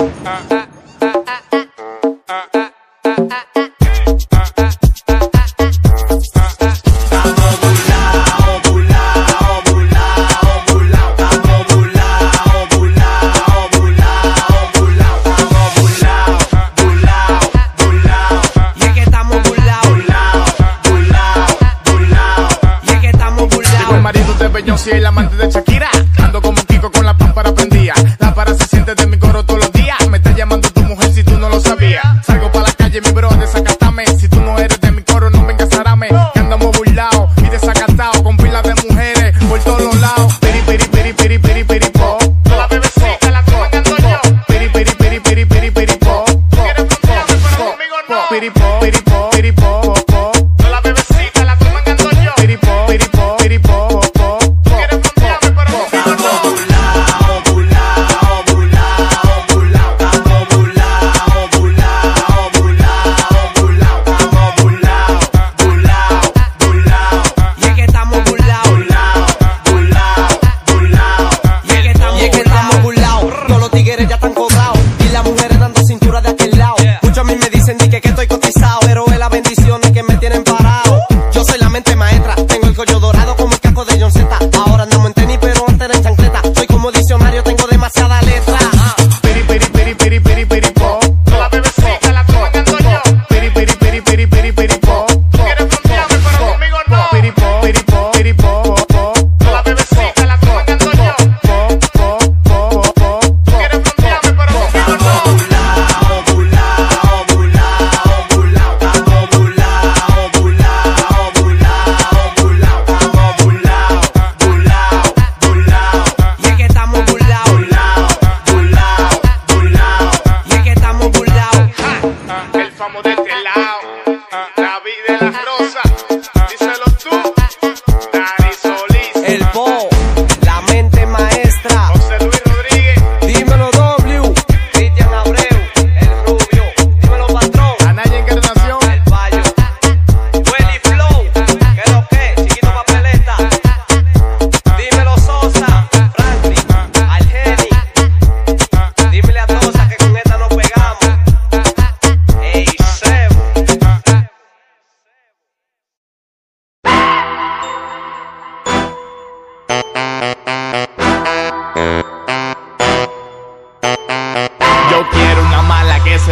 Uh, uh. uh.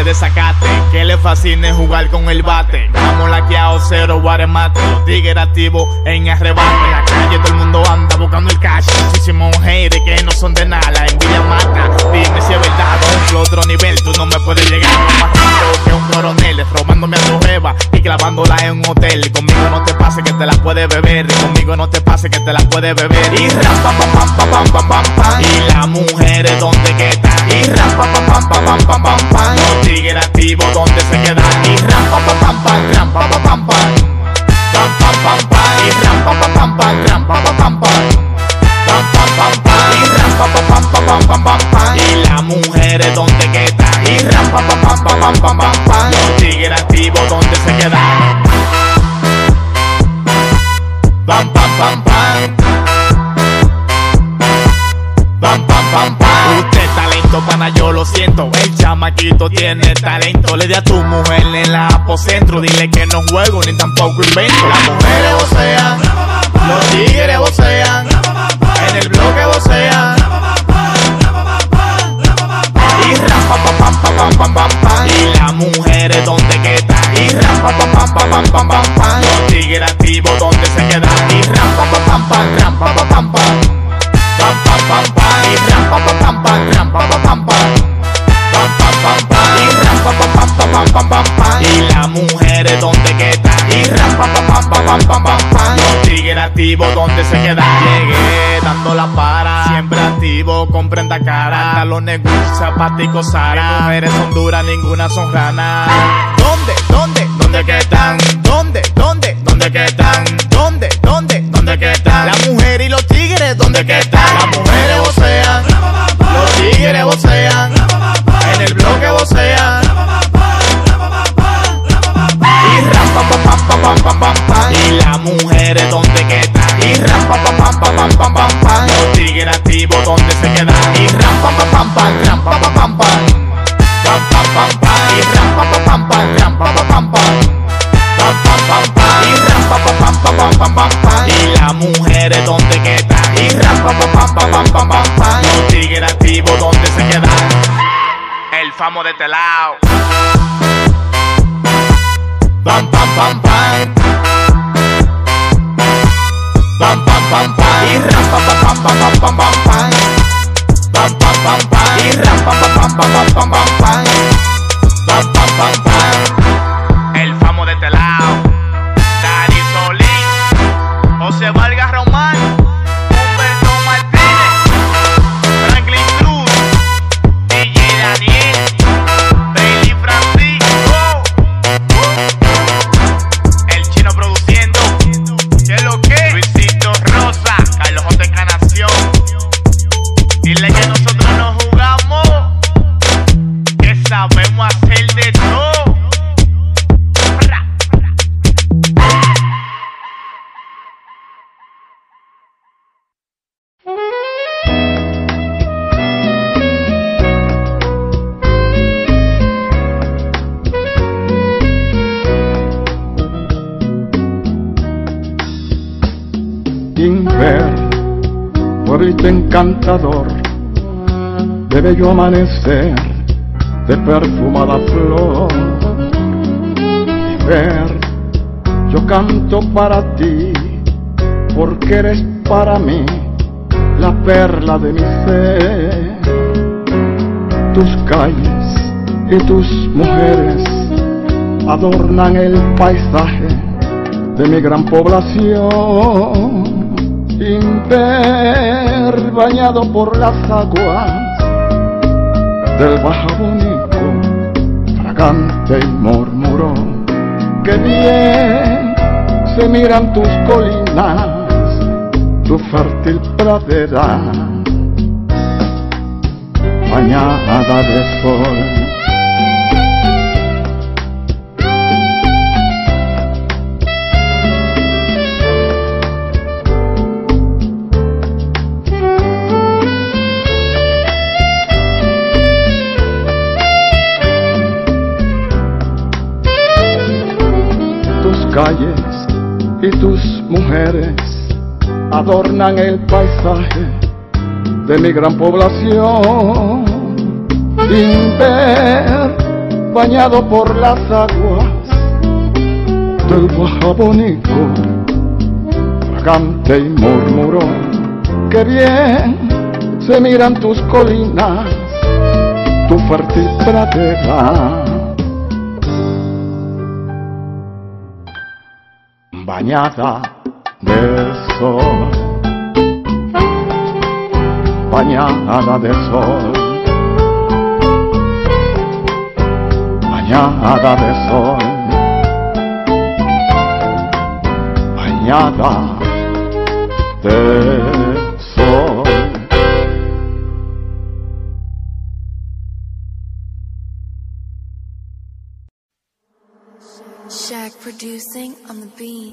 dessa gata. fascina es jugar con el bate. Vamos laqueado, cero guaremate. Tigre activo en arrebate. En la calle todo el mundo anda buscando el cash. Muchísimos haters que no son de nada. La envidia mata. Dime si es verdad, otro, otro nivel. Tú no me puedes llegar más que un coronel. Robándome a tu jeva y clavándola en un hotel. Conmigo no te pase que te la puedes beber. Conmigo no te pase que te la puedes beber. Y ram, pam, pam, pam, pam, pam, pam, pam. pam, Y las mujeres donde que están. Y ram, pam, pam, pam, pam, pam, pam, pam, pam. Los tigres activos donde se se queda aquí. Ram, pa, pam, pam, pa, pam, pam. Ram, pam, pam, pam. Y ram, pa, pam, pam, ram, pa, pa, pam, pam. Pam, pam, pam. Y ram, pa, pam, pam, pam, pam, pam, pam. Y las mujeres, ¿dónde quedan? Y ram, pa, pam, pam, pam, pam, pam, pam. Los tigres activos, ¿dónde se quedan? Pam, pam, pam, pam. Pam, pam, pam, pam momento, yo lo siento. El chamaquito tiene talento. Le di a tu mujer en el apocentro. Dile que no juego ni tampoco invento. Las mujeres o sea cara. los Gucci, zapaticos Sara. Mujeres son duras, ninguna son rana. estamos de este lado. Bam, bam, bam, de bello amanecer, de perfumada flor. Inver, yo canto para ti, porque eres para mí la perla de mi ser. Tus calles y tus mujeres adornan el paisaje de mi gran población, Inver bañado por las aguas del Bajabónico, fragante y murmuró, que bien se miran tus colinas, tu fértil pradera, bañada de sol. Calles y tus mujeres adornan el paisaje de mi gran población. Inver, bañado por las aguas del Bajabónico, fragante y murmuró, que bien se miran tus colinas, tu fértil pradera. Bañada de sol, bañada de sol, bañada de sol, bañada de sol.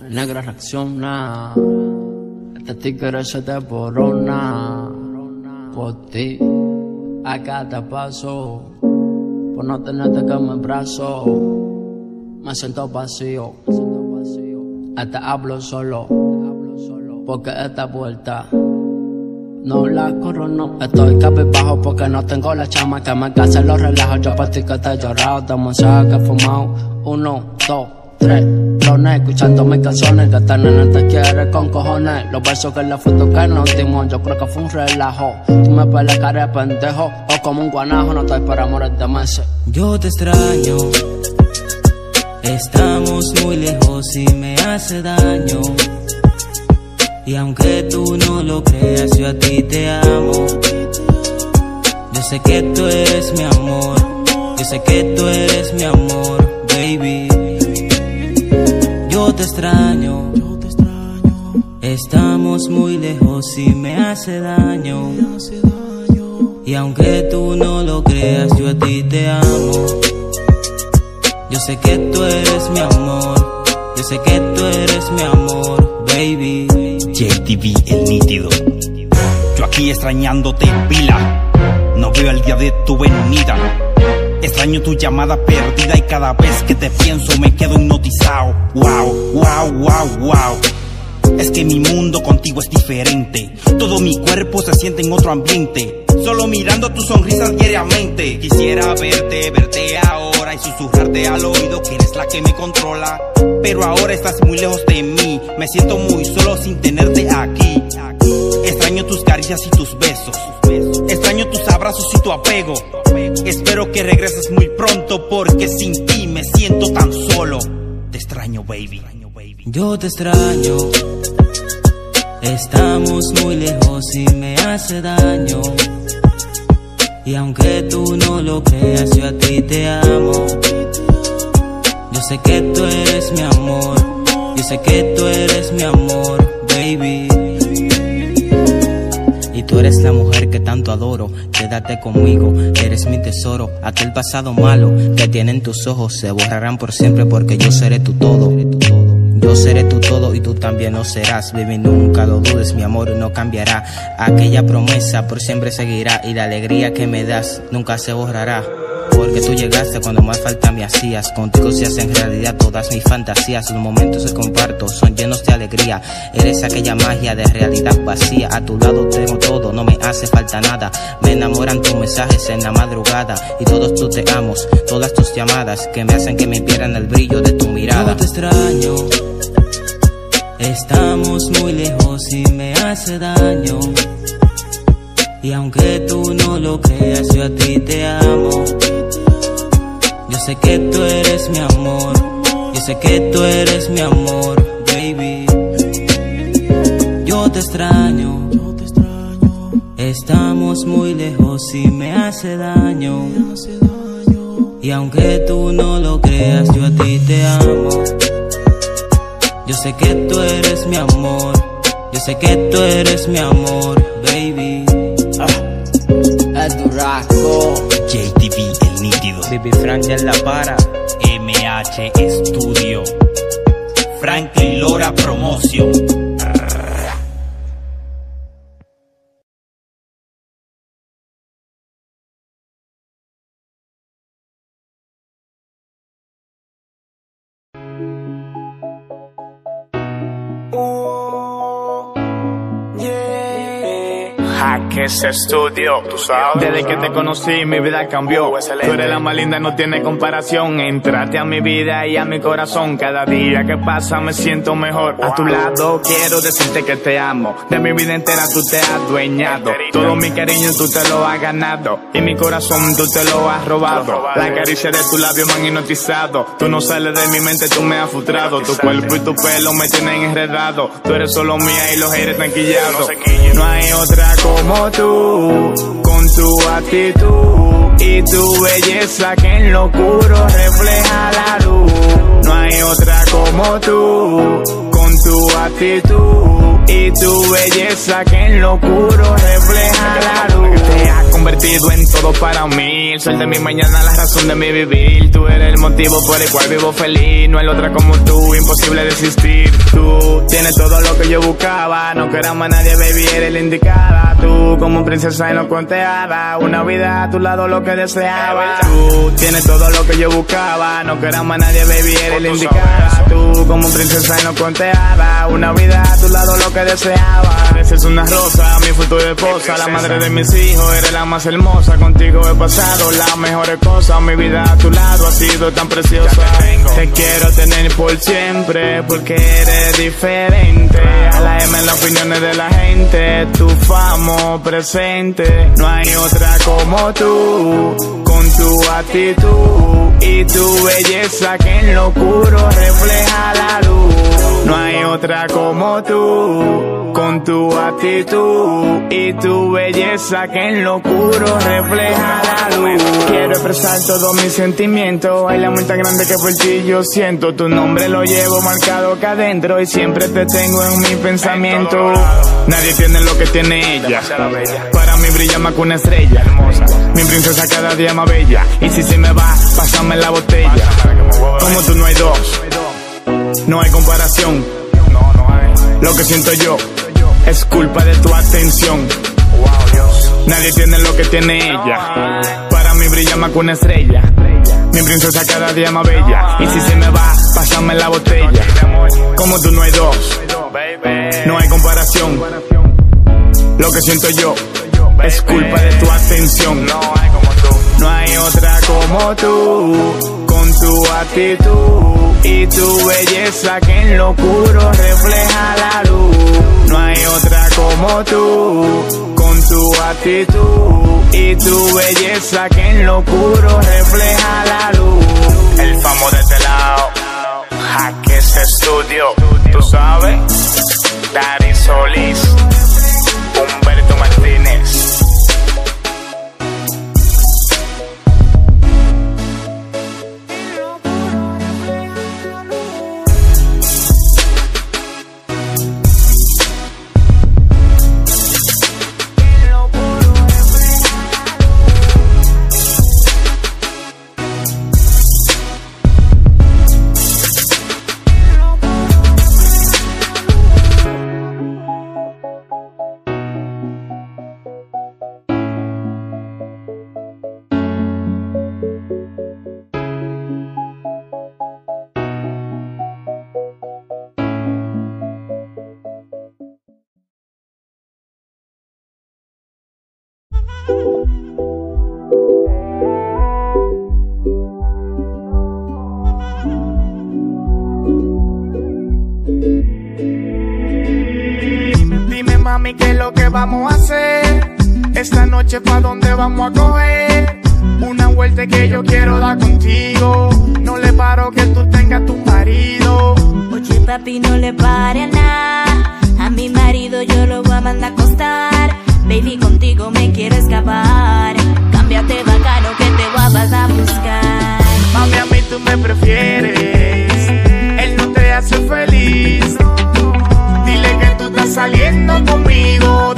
Negra reacciona. Este tigre se devorona. Por ti, a cada paso. Por no tenerte que me brazo. Me siento vacío. Hasta hablo solo. Porque esta vuelta. No la corono, estoy cabizbajo porque no tengo la chama que me hace los relajos. Yo para ti que te he llorado, demasiado que he fumado. Uno, dos, tres, drones, escuchando mis canciones. Esta nena te quiere con cojones. Los besos que la foto que nos dimos, yo creo que fue un relajo. Tú me peleas cara de pendejo o como un guanajo. No estoy para amores de meses. Yo te extraño. Estamos muy lejos y me hace daño. Y aunque tú no lo creas, yo a ti te amo. Yo sé que tú eres mi amor. Yo sé que tú eres mi amor, baby. Yo te extraño. Estamos muy lejos y me hace daño. Y aunque tú no lo creas, yo a ti te amo. Yo sé que tú eres mi amor. Yo sé que tú eres mi amor, baby. JTV el nítido. Yo aquí extrañándote pila. No veo el día de tu venida. Extraño tu llamada perdida y cada vez que te pienso me quedo hipnotizado. Wow, wow, wow, wow. Es que mi mundo contigo es diferente. Todo mi cuerpo se siente en otro ambiente. solo mirando tu sonrisa diariamente. Quisiera verte, verte ahora y susurrarte al oído que eres la que me controla. Pero ahora estás muy lejos de mí, me siento muy solo sin tenerte aquí. Extraño tus caricias y tus besos, abrazos y tu apego. Espero que regreses muy pronto porque sin ti me siento tan solo. Te extraño, baby. Yo te extraño. Estamos muy lejos y me hace daño. Y aunque tú no lo creas, yo a ti te amo. Yo sé que tú eres mi amor. Yo sé que tú eres mi amor, baby. Tú eres la mujer que tanto adoro. Quédate conmigo, eres mi tesoro. Aquel pasado malo que tienen tus ojos se borrarán por siempre porque yo seré tu todo. Yo seré tu todo y tú también lo serás, baby, nunca lo dudes, mi amor no cambiará. Aquella promesa por siempre seguirá y la alegría que me das nunca se borrará. Porque tú llegaste cuando más falta me hacías. Contigo se hacen realidad todas mis fantasías. Los momentos que comparto son llenos de alegría. Eres aquella magia de realidad vacía. A tu lado tengo todo, no me hace falta nada. Me enamoran tus mensajes en la madrugada. Y todos tus te amos, todas tus llamadas que me hacen que me pierdan el brillo de tu mirada. Yo te extraño. Estamos muy lejos y me hace daño. Y aunque tú no lo creas, yo a ti te amo. Yo sé que tú eres mi amor. Yo sé que tú eres mi amor, baby. Yo te extraño. Estamos muy lejos y me hace daño. Y aunque tú no lo creas, yo a ti te amo. Yo sé que tú eres mi amor. Yo sé que tú eres mi amor, baby. Duraco. JTV el nítido. Baby Frank en la para. MH Studio. Franklin Lora Promotion. Jaques Estudio, tú sabes. Desde que te conocí, mi vida cambió. Tú eres la más linda, no tiene comparación. Entrate a mi vida y a mi corazón. Cada día que pasa me siento mejor. A tu lado quiero decirte que te amo. De mi vida entera tú te has dueñado. Todo mi cariño tú te lo has ganado. Y mi corazón tú te lo has robado. La caricia de tu labio me han hipnotizado. Tú no sales de mi mente, tú me has frustrado. Tu cuerpo y tu pelo me tienen enredado. Tú eres solo mía y los aires tranquillados. No hay otra como tú, con tu actitud y tu belleza que en lo oscuro refleja la luz. No hay otra como tú, con tu actitud y tu belleza que en lo oscuro refleja la luz. Convertido en todo para mí, el sol de mi mañana, la razón de mi vivir. Tú eres el motivo por el cual vivo feliz, no hay otra como tú, imposible desistir. Tú tienes todo lo que yo buscaba, no queramos más nadie, baby, eres la indicada. Tú como princesa y no conteada, una vida a tu lado lo que deseaba. Tú tienes todo lo que yo buscaba, no queramos más nadie, baby, eres la indicada. Tú como princesa y no conteada, una vida a tu lado lo que deseaba. Eres una rosa, mi futura esposa, la madre de mis hijos, eres la más hermosa. Contigo he pasado las mejores cosas, mi vida a tu lado ha sido tan preciosa. Te quiero tener por siempre, porque eres diferente. A la M en las opiniones de la gente, tu famo presente. No hay otra como tú, con tu actitud y tu belleza que en lo oscuro refleja la luz. No hay otra como tú, con tu actitud y tu belleza que en lo oscuro refleja la luz. Quiero expresar todos mis sentimientos, hay la tan grande que por ti yo siento. Tu nombre lo llevo marcado acá adentro y siempre te tengo en mi pensamiento. Nadie tiene lo que tiene ella. Para mí brilla más que una estrella. Mi princesa cada día más bella. Y si se me va, pásame la botella. Como tú no hay dos. No hay comparación. Lo que siento yo es culpa de tu atención. Nadie tiene lo que tiene ella. Para mí brilla más que una estrella. Mi princesa cada día más bella. Y si se me va, pásame la botella. Como tú no hay dos. No hay comparación. Lo que siento yo Es culpa de tu atención. No hay otra como tú. Con tu actitud y tu belleza que en lo oscuro refleja la luz. No hay otra como tú. Con tu actitud y tu belleza que en lo oscuro refleja la luz. Papi no le pare a nada. A mi marido yo lo voy a mandar a acostar. Baby contigo me quiero escapar. Cámbiate bacano que te voy a buscar. Mami a mí tú me prefieres. Él no te hace feliz. Dile que tú estás saliendo conmigo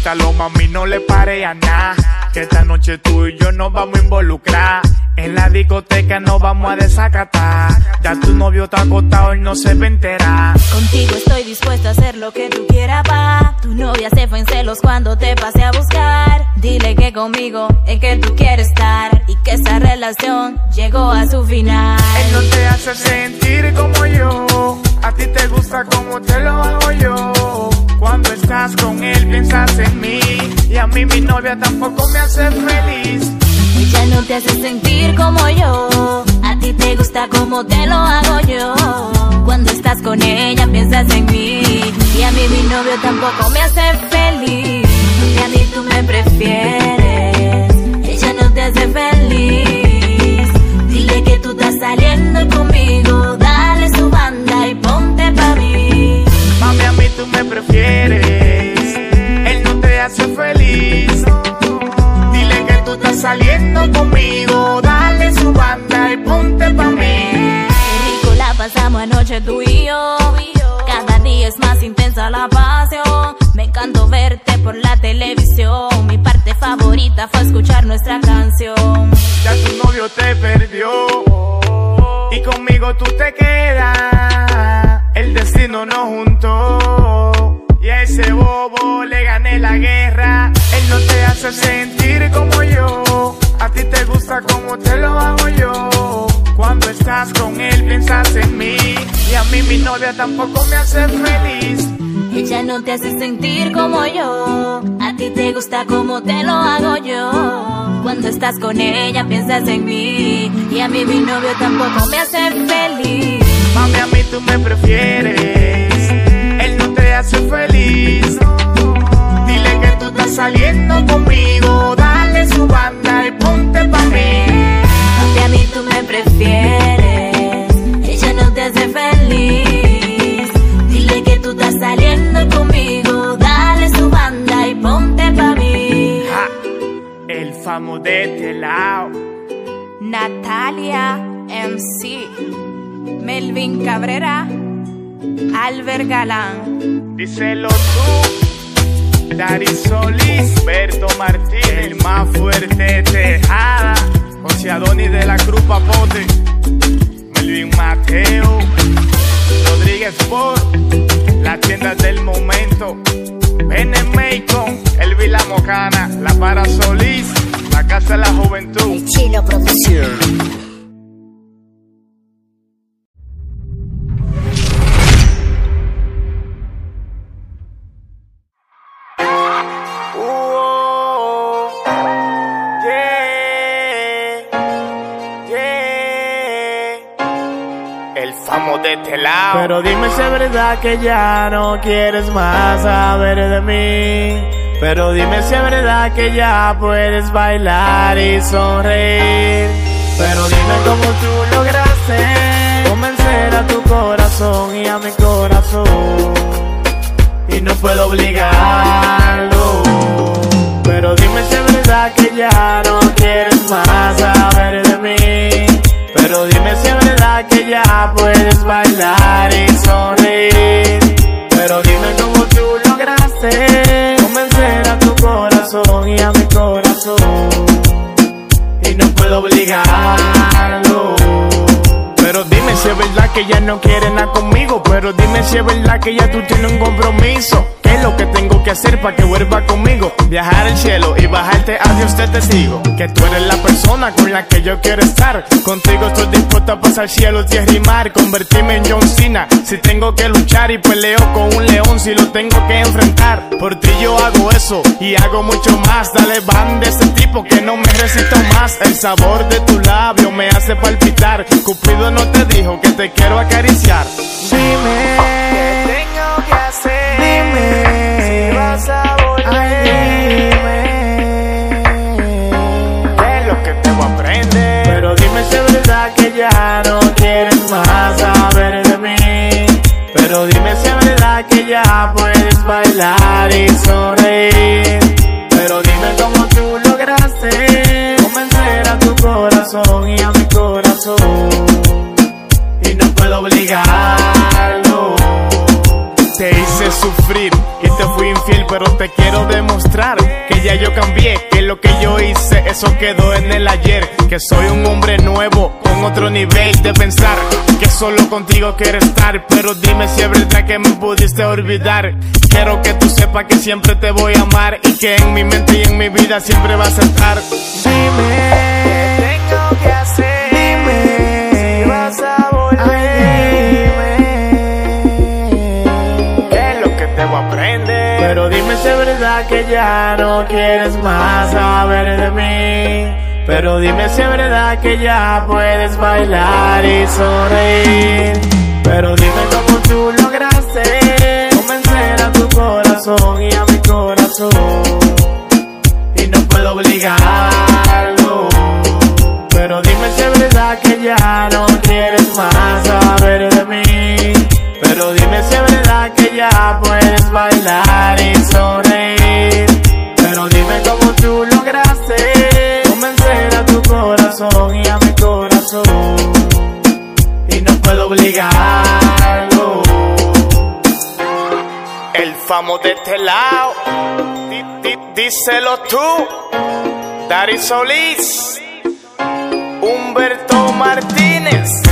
suéltalo, mami, no le pare a nada. Que esta noche tú y yo nos vamos a involucrar. En la discoteca nos vamos a desacatar. Ya tu novio está acostado y no se va a enterar. Contigo estoy dispuesto a hacer lo que tú quieras, pa. Tu novia se fue en celos cuando te pasé a buscar. Dile que conmigo es que tú quieres estar y que esa relación llegó a su final. Él no te hace sentir como yo. A ti te gusta como te lo hago yo. Cuando estás con él piensas en mí. Y a mí mi novia tampoco me hace feliz. Ella no te hace sentir como yo. A ti te gusta como te lo hago yo. Cuando estás con ella piensas en mí. Y a mí mi novio tampoco me hace feliz. Y a mí tú me prefieres. Prefieres. Él no te hace feliz. Dile que tú estás saliendo conmigo. Dale su banda y ponte pa' mí. Qué rico la pasamos anoche tú y yo. Cada día es más intensa la pasión. Me encantó verte por la televisión. Mi parte favorita fue escuchar nuestra canción. Ya tu novio te perdió. Y conmigo tú te quedas. El destino nos juntó. Hace sentir como yo. A ti te gusta como te lo hago yo. Cuando estás con él piensas en mí. Y a mí mi novia tampoco me hace feliz. Ella no te hace sentir como yo. A ti te gusta como te lo hago yo. Cuando estás con ella piensas en mí. Y a mí mi novio tampoco me hace feliz. Mami, a mí tú me prefieres. Él no te hace feliz. Famo de este lado. Natalia MC. Melvin Cabrera. Albert Galán. Díselo tú. Dari Solís, Berto Martínez, el más fuerte Tejada, José Adonis de la Cruz Papote, Melvin Mateo, Rodríguez Sport, las tiendas del momento, NMA con el Vila Mocana, la Para Solís, la Casa de la Juventud. Chino Producción. Uh, yeah, yeah. El famo de este lado. Pero dime si es verdad que ya no quieres más saber de mí. Pero dime si es verdad que ya puedes bailar y sonreír. Pero dime cómo tú lograste convencer a tu corazón y a mi corazón. Y no puedo obligarlo. Pero dime si es verdad que ya no quieres más saber de mí. Pero dime si es verdad que ya puedes bailar y sonreír. Pero dime cómo tú lograste corazón y a mi corazón. Y no puedo obligarlo. Pero dime si es verdad que ya no quieres nada conmigo. Pero dime si es verdad que ya tú tienes un compromiso. ¿Qué es lo que tengo que hacer para que vuelva conmigo? Viajar al cielo y bajarte a Dios te testigo. Que tú eres la persona con la que yo quiero estar. Contigo estoy dispuesto a pasar cielo, tierra y mar. Convertirme en John Cena. Si tengo que luchar y peleo con un león, si lo tengo que enfrentar. Por ti yo hago eso y hago mucho más. Dale van de ese tipo que no me resisto más. El sabor de tu labio me hace palpitar. Cupido no te dijo que te quiero acariciar. Dime qué tengo que hacer. Dime quedó en el ayer. Que soy un hombre nuevo, con otro nivel de pensar, que solo contigo quiero estar. Pero dime si es verdad que me pudiste olvidar. Quiero que tú sepas que siempre te voy a amar y que en mi mente y en mi vida siempre vas a estar. Dime tengo que hacer. Pero dime si es verdad que ya no quieres más saber de mí. Pero dime si es verdad que ya puedes bailar y sonreír. Pero dime cómo tú lograste convencer a tu corazón y a mi corazón. Y no puedo obligarlo. Pero dime si es verdad que ya no quieres más saber de mí. Pero dime que ya puedes bailar y sonreír. Pero dime cómo tú lograste convencer a tu corazón y a mi corazón. Y no puedo obligarlo. El famo de este lado, díselo tú, Dari Solís. Humberto Martínez,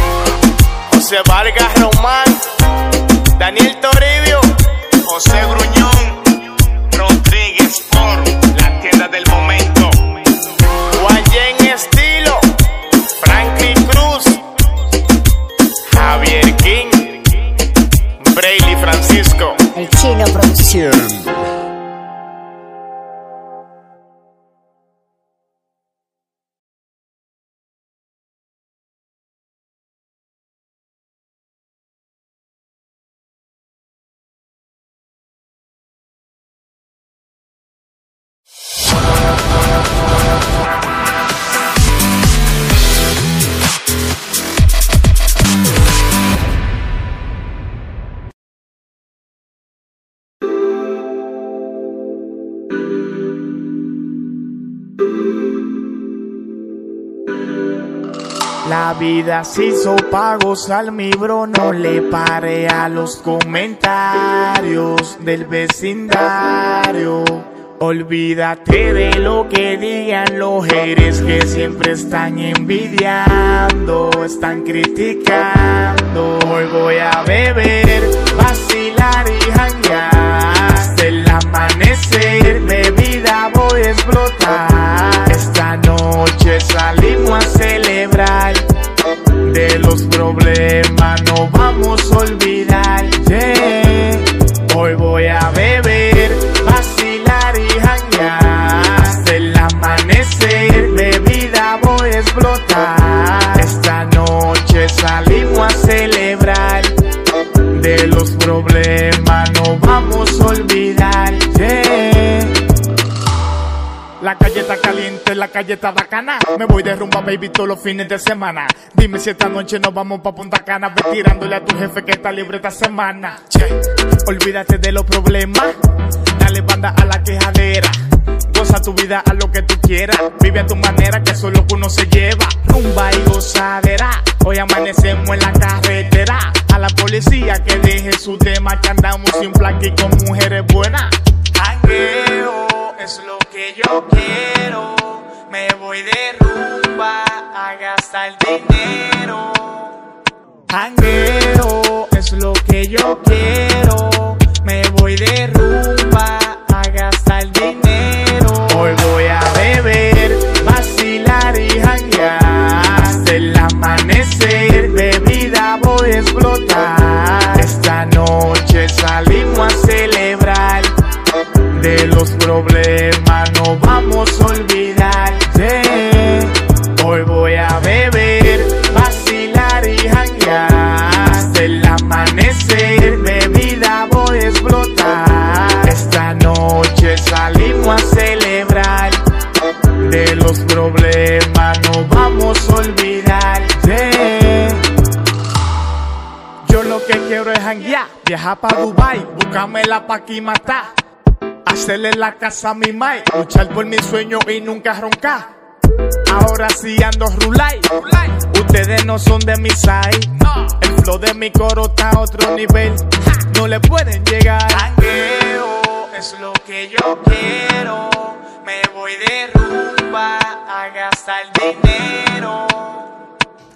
José Vargas Román, Daniel Toribio, José Gruñón, Rodríguez por la tienda del momento, Juan Yen Estilo, Franklin Cruz, Javier King, Brayley Francisco. El Chino Producción. La vida se hizo pa' gozar, mi bro, no le pare a los comentarios del vecindario. Olvídate de lo que digan los haters que siempre están envidiando, están criticando. Hoy voy a beber, vacilar y janguear hasta en la mañana a explotar. Esta noche salimos a celebrar. De los problemas no vamos a olvidar. Hoy voy a beber, vacilar y janguear. Hasta el amanecer, bebida voy a explotar. Esta noche salimos a celebrar. De los problemas no vamos a olvidar. La calle está caliente, la calle está bacana. Me voy de rumba, baby, todos los fines de semana. Dime si esta noche nos vamos pa' Punta Cana. Ve tirándole a tu jefe que está libre esta semana. Che, olvídate de los problemas. Dale banda a la quejadera. Goza tu vida a lo que tú quieras. Vive a tu manera, que eso uno se lleva. Rumba y gozadera. Hoy amanecemos en la carretera. A la policía que deje su tema. Que andamos sin placa y con mujeres buenas. Jangueo es lo que yo quiero. Me voy de rumba a gastar dinero. Jangueo es lo que yo quiero. Me voy de rumba a gastar dinero. Hoy voy a Los problemas no vamos a olvidar. Yeah. Hoy voy a beber, vacilar y janguear. Hasta el amanecer, bebida voy a explotar. Esta noche salimos a celebrar. De los problemas no vamos a olvidar. Yeah. Yo lo que quiero es janguear, viajar pa' Dubai, buscarme la pa' aquí matar. Hacerle la casa a mi mai, luchar por mi sueño y nunca roncar. Ahora sí ando rulay, ustedes no son de mi side. El flow de mi coro está a otro nivel, no le pueden llegar. Jangueo es lo que yo quiero, me voy de rumba a gastar dinero.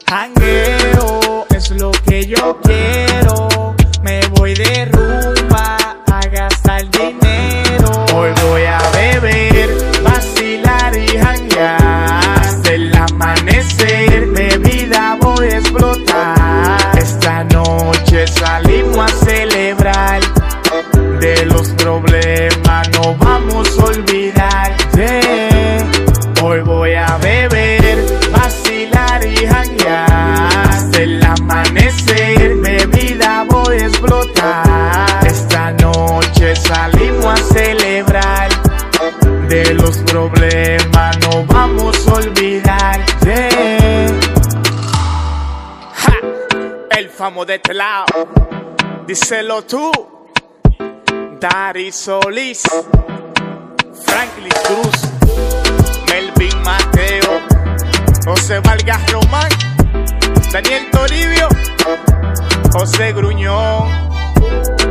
Jangueo es lo que yo quiero. Me voy de rumba a gastar dinero. Problemas no vamos a olvidar. Yeah. Ja, el famo de este lado. Díselo tú. Dari Solís. Franklin Cruz. Melvin Mateo. José Vargas Román. Daniel Toribio. José Gruñón.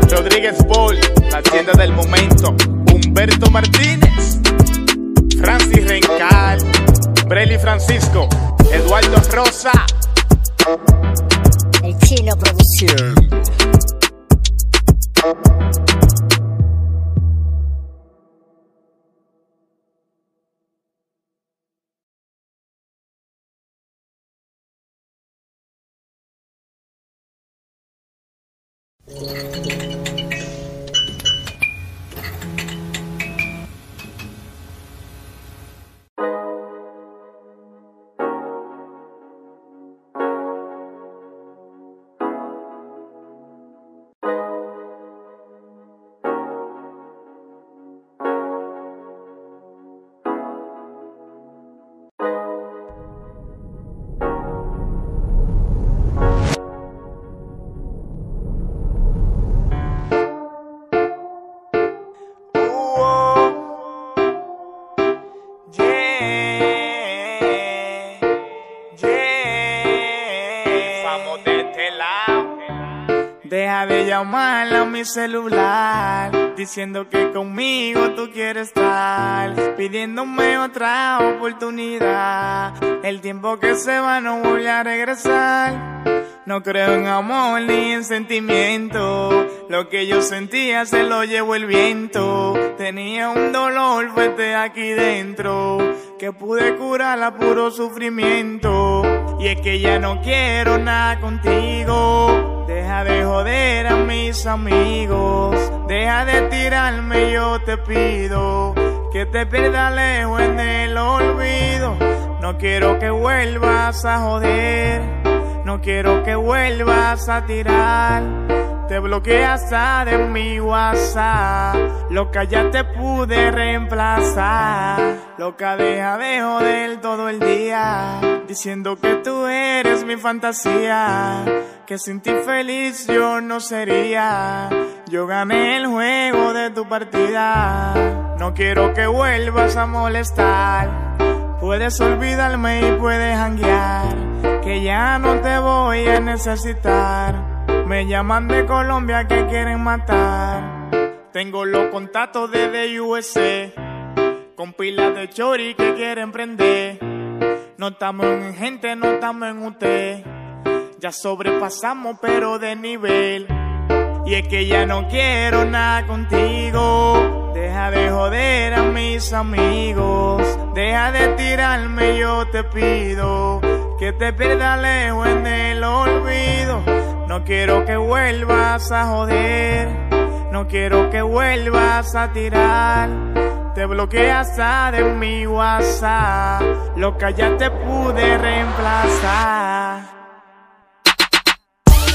Rodríguez Paul. La tienda del momento. Humberto Martínez. Francis Rencal. Breli Francisco. Eduardo Rosa. El Chino Producción. Deja de llamarla a mi celular, diciendo que conmigo tú quieres estar, pidiéndome otra oportunidad. El tiempo que se va no voy a regresar. No creo en amor ni en sentimiento. Lo que yo sentía se lo llevó el viento. Tenía un dolor fuerte aquí dentro. Que pude curar a puro sufrimiento. Y es que ya no quiero nada contigo. Deja de joder a mis amigos. Deja de tirarme, yo te pido. Que te pierda lejos en el olvido. No quiero que vuelvas a joder. No quiero que vuelvas a tirar. Te bloqueé hasta de mi WhatsApp. Loca, ya te pude reemplazar. Loca, deja de joder todo el día. Diciendo que tú eres mi fantasía. Que sin ti feliz yo no sería. Yo gané el juego de tu partida. No quiero que vuelvas a molestar. Puedes olvidarme y puedes hanguear que ya no te voy a necesitar. Me llaman de Colombia que quieren matar. Tengo los contactos desde USA, con pilas de chori que quieren prender. No estamos en gente, no estamos en usted. Ya sobrepasamos, pero de nivel. Y es que ya no quiero nada contigo. Deja de joder a mis amigos. Deja de tirarme, yo te pido que te pierda lejos en el olvido. No quiero que vuelvas a joder, no quiero que vuelvas a tirar. Te bloqueé hasta de mi WhatsApp, lo que ya te pude reemplazar.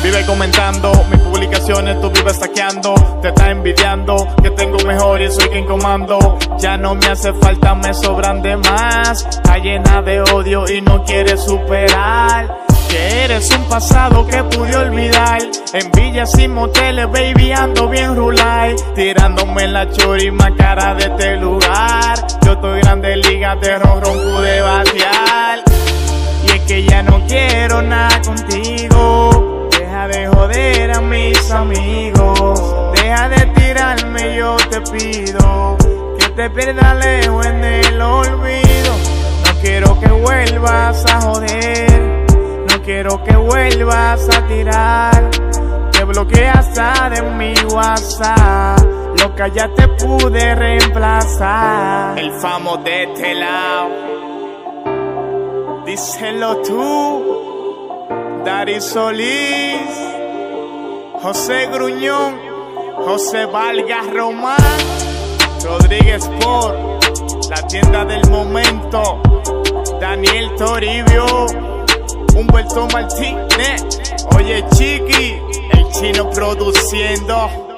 Vive comentando mis publicaciones, tú vives saqueando. Te está envidiando que tengo mejor y soy quien comando. Ya no me hace falta, me sobran de más. Está llena de odio y no quiere superar. Eres un pasado que pude olvidar. En villas y moteles, baby, ando bien rulay. Tirándome la chorima cara de este lugar. Yo estoy grande liga de ron, ron pude batear. Y es que ya no quiero nada contigo Deja de joder a mis amigos. Deja de tirarme, yo te pido. Que te pierda lejos en el olvido. No quiero que vuelvas a joder. Quiero que vuelvas a tirar. Te bloqueé hasta de mi WhatsApp. Loca, ya te pude reemplazar. El famo de este lado. Díselo tú. Dari Solís, José Gruñón, José Valgas Román, Rodríguez Por, la tienda del momento, Daniel Toribio, Humberto Martínez, oye Chiqui, el chino produciendo.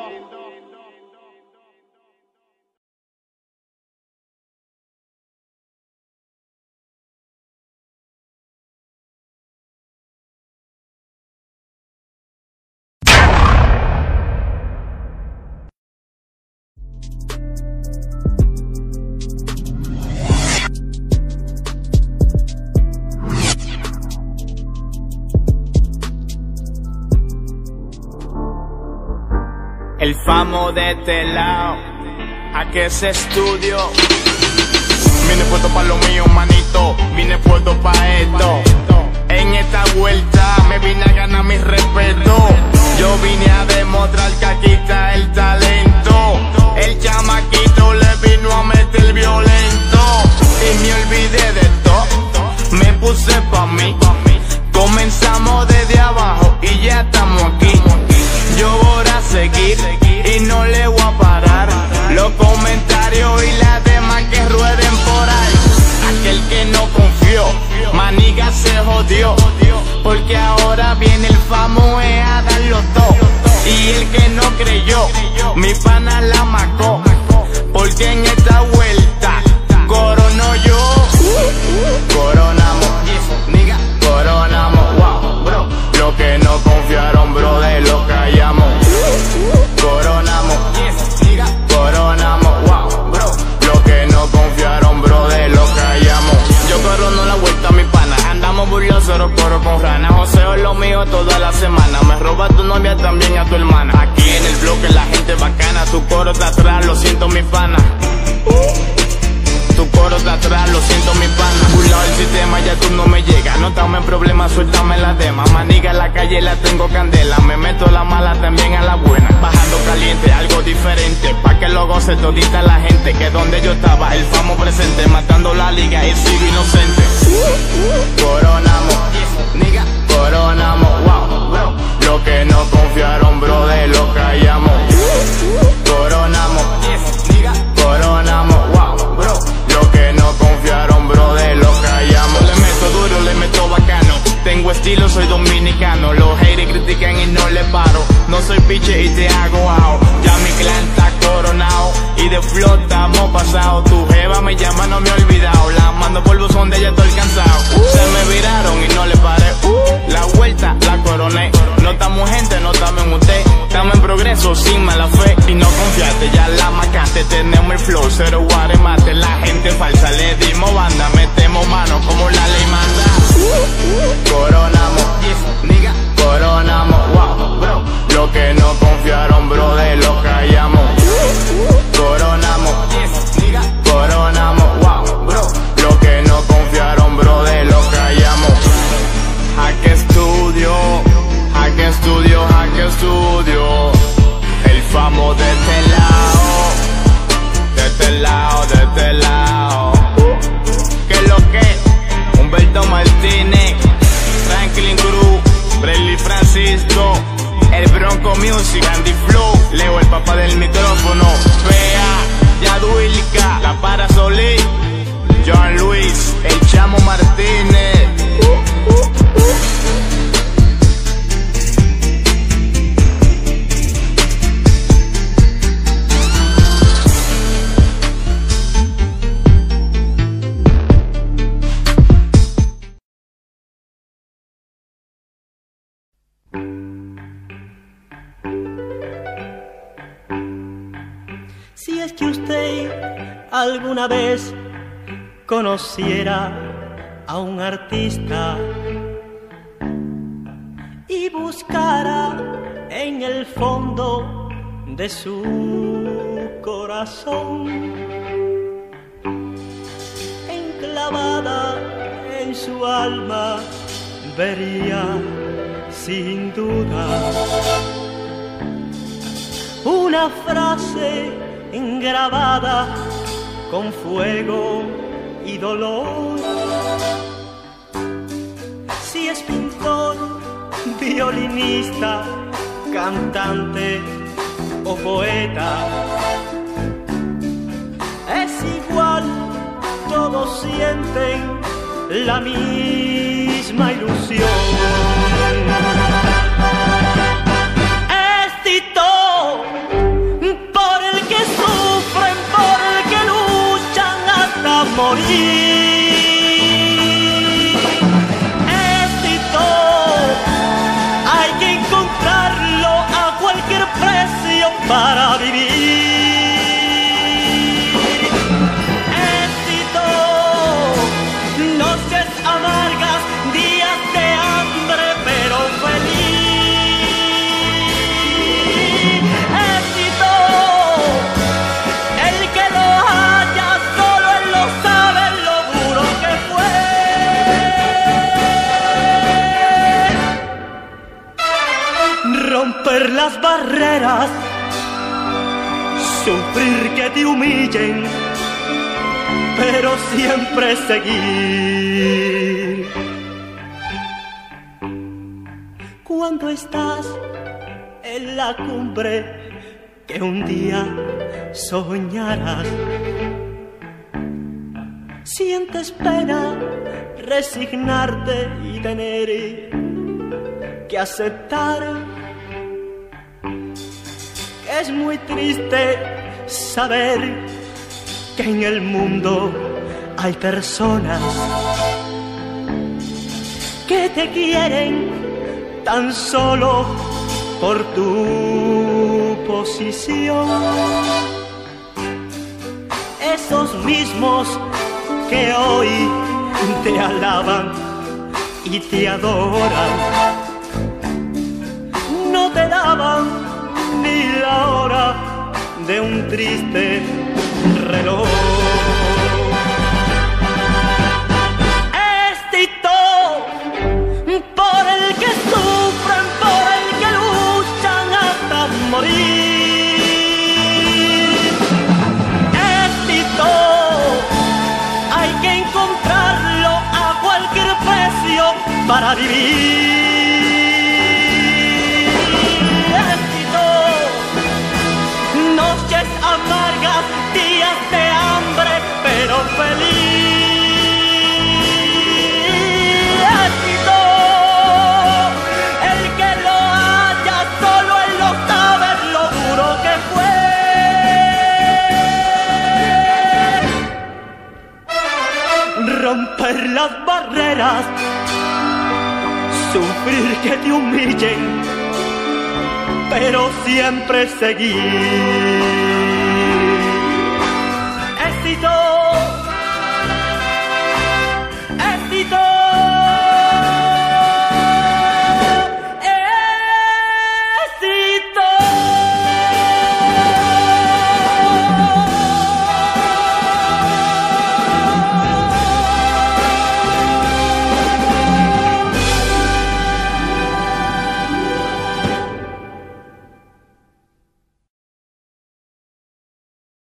Famo de este lado, a que ese estudio. Vine puesto pa' lo mío, manito. Vine puesto pa' esto. En esta vuelta me vine a ganar mi respeto. Yo vine a demostrar que aquí está el talento. El chamaquito le vino a meter violento. Y me olvidé de todo. Me puse pa' mí. Comenzamos desde abajo y ya estamos aquí. Yo voy a seguir y no le voy a parar. Los comentarios y las demás que rueden por ahí. Aquel que no confió, maniga se jodió. Porque ahora viene el famo a darlo todo. Y el que no creyó, mi pana la macó. Porque en esta vuelta que no confiaron, bro, de lo callamos. Coronamos, coronamos, wow, bro. Lo que no confiaron, bro, de lo callamos. Yo corono la vuelta, mi pana. Andamos burlosos, coro con rana. Joseo es lo mío toda la semana. Me roba tu novia, también a tu hermana. Aquí en el bloque la gente bacana. Tu coro está atrás, lo siento, mi pana. Lo siento mi pana. Burlado el sistema, ya tú no me llegas. No estamos en problemas, suéltame la dema. Maniga en la calle la tengo candela. Me meto la mala también a la buena. Bajando caliente, algo diferente. Pa' que lo goce todita la gente. Que donde yo estaba, el famo presente. Matando la liga y sigo inocente. Coronamos, niga, coronamos, wow. Lo que no confiaron, bro, de lo callamos. Coronamos, estilo, soy dominicano. Los haters critican y no le paro. No soy piche y te hago ao. Ya mi clan está coronado. Y de flor estamos pasados. Tu jeva me llama, no me he olvidado. La mando por buzón de ella estoy cansado. Se me viraron y no le paré. La vuelta la coroné. No estamos gente, no estamos en usted. Estamos en progreso sin mala fe. Y no confiaste, ya la macaste. Tenemos el flow, cero guaremate. La gente falsa, le dimos banda. Metemos mano como la ley manda. Coronamos, niga, coronamos, wow, bro. Lo que no confiaron, bro, de lo callamos. Coronamos, a un artista y buscara en el fondo de su corazón, enclavada en su alma, vería sin duda una frase grabada con fuego y dolor. Si es pintor, violinista, cantante o poeta, es igual, todos sienten la misma ilusión. Hasta Romper las barreras, sufrir que te humillen, pero siempre seguir. Cuando estás en la cumbre que un día soñarás, sientes pena resignarte y tener que aceptar es muy triste saber que en el mundo hay personas que te quieren tan solo por tu posición. Esos mismos que hoy te alaban y te adoran, no te daban de un triste reloj. Esteito por el que sufren, por el que luchan hasta morir. Esteito hay que encontrarlo a cualquier precio para vivir. Días de hambre, pero feliz. Éxito, el que lo haya, solo él lo sabe lo duro que fue. Romper las barreras, sufrir que te humillen, pero siempre seguir.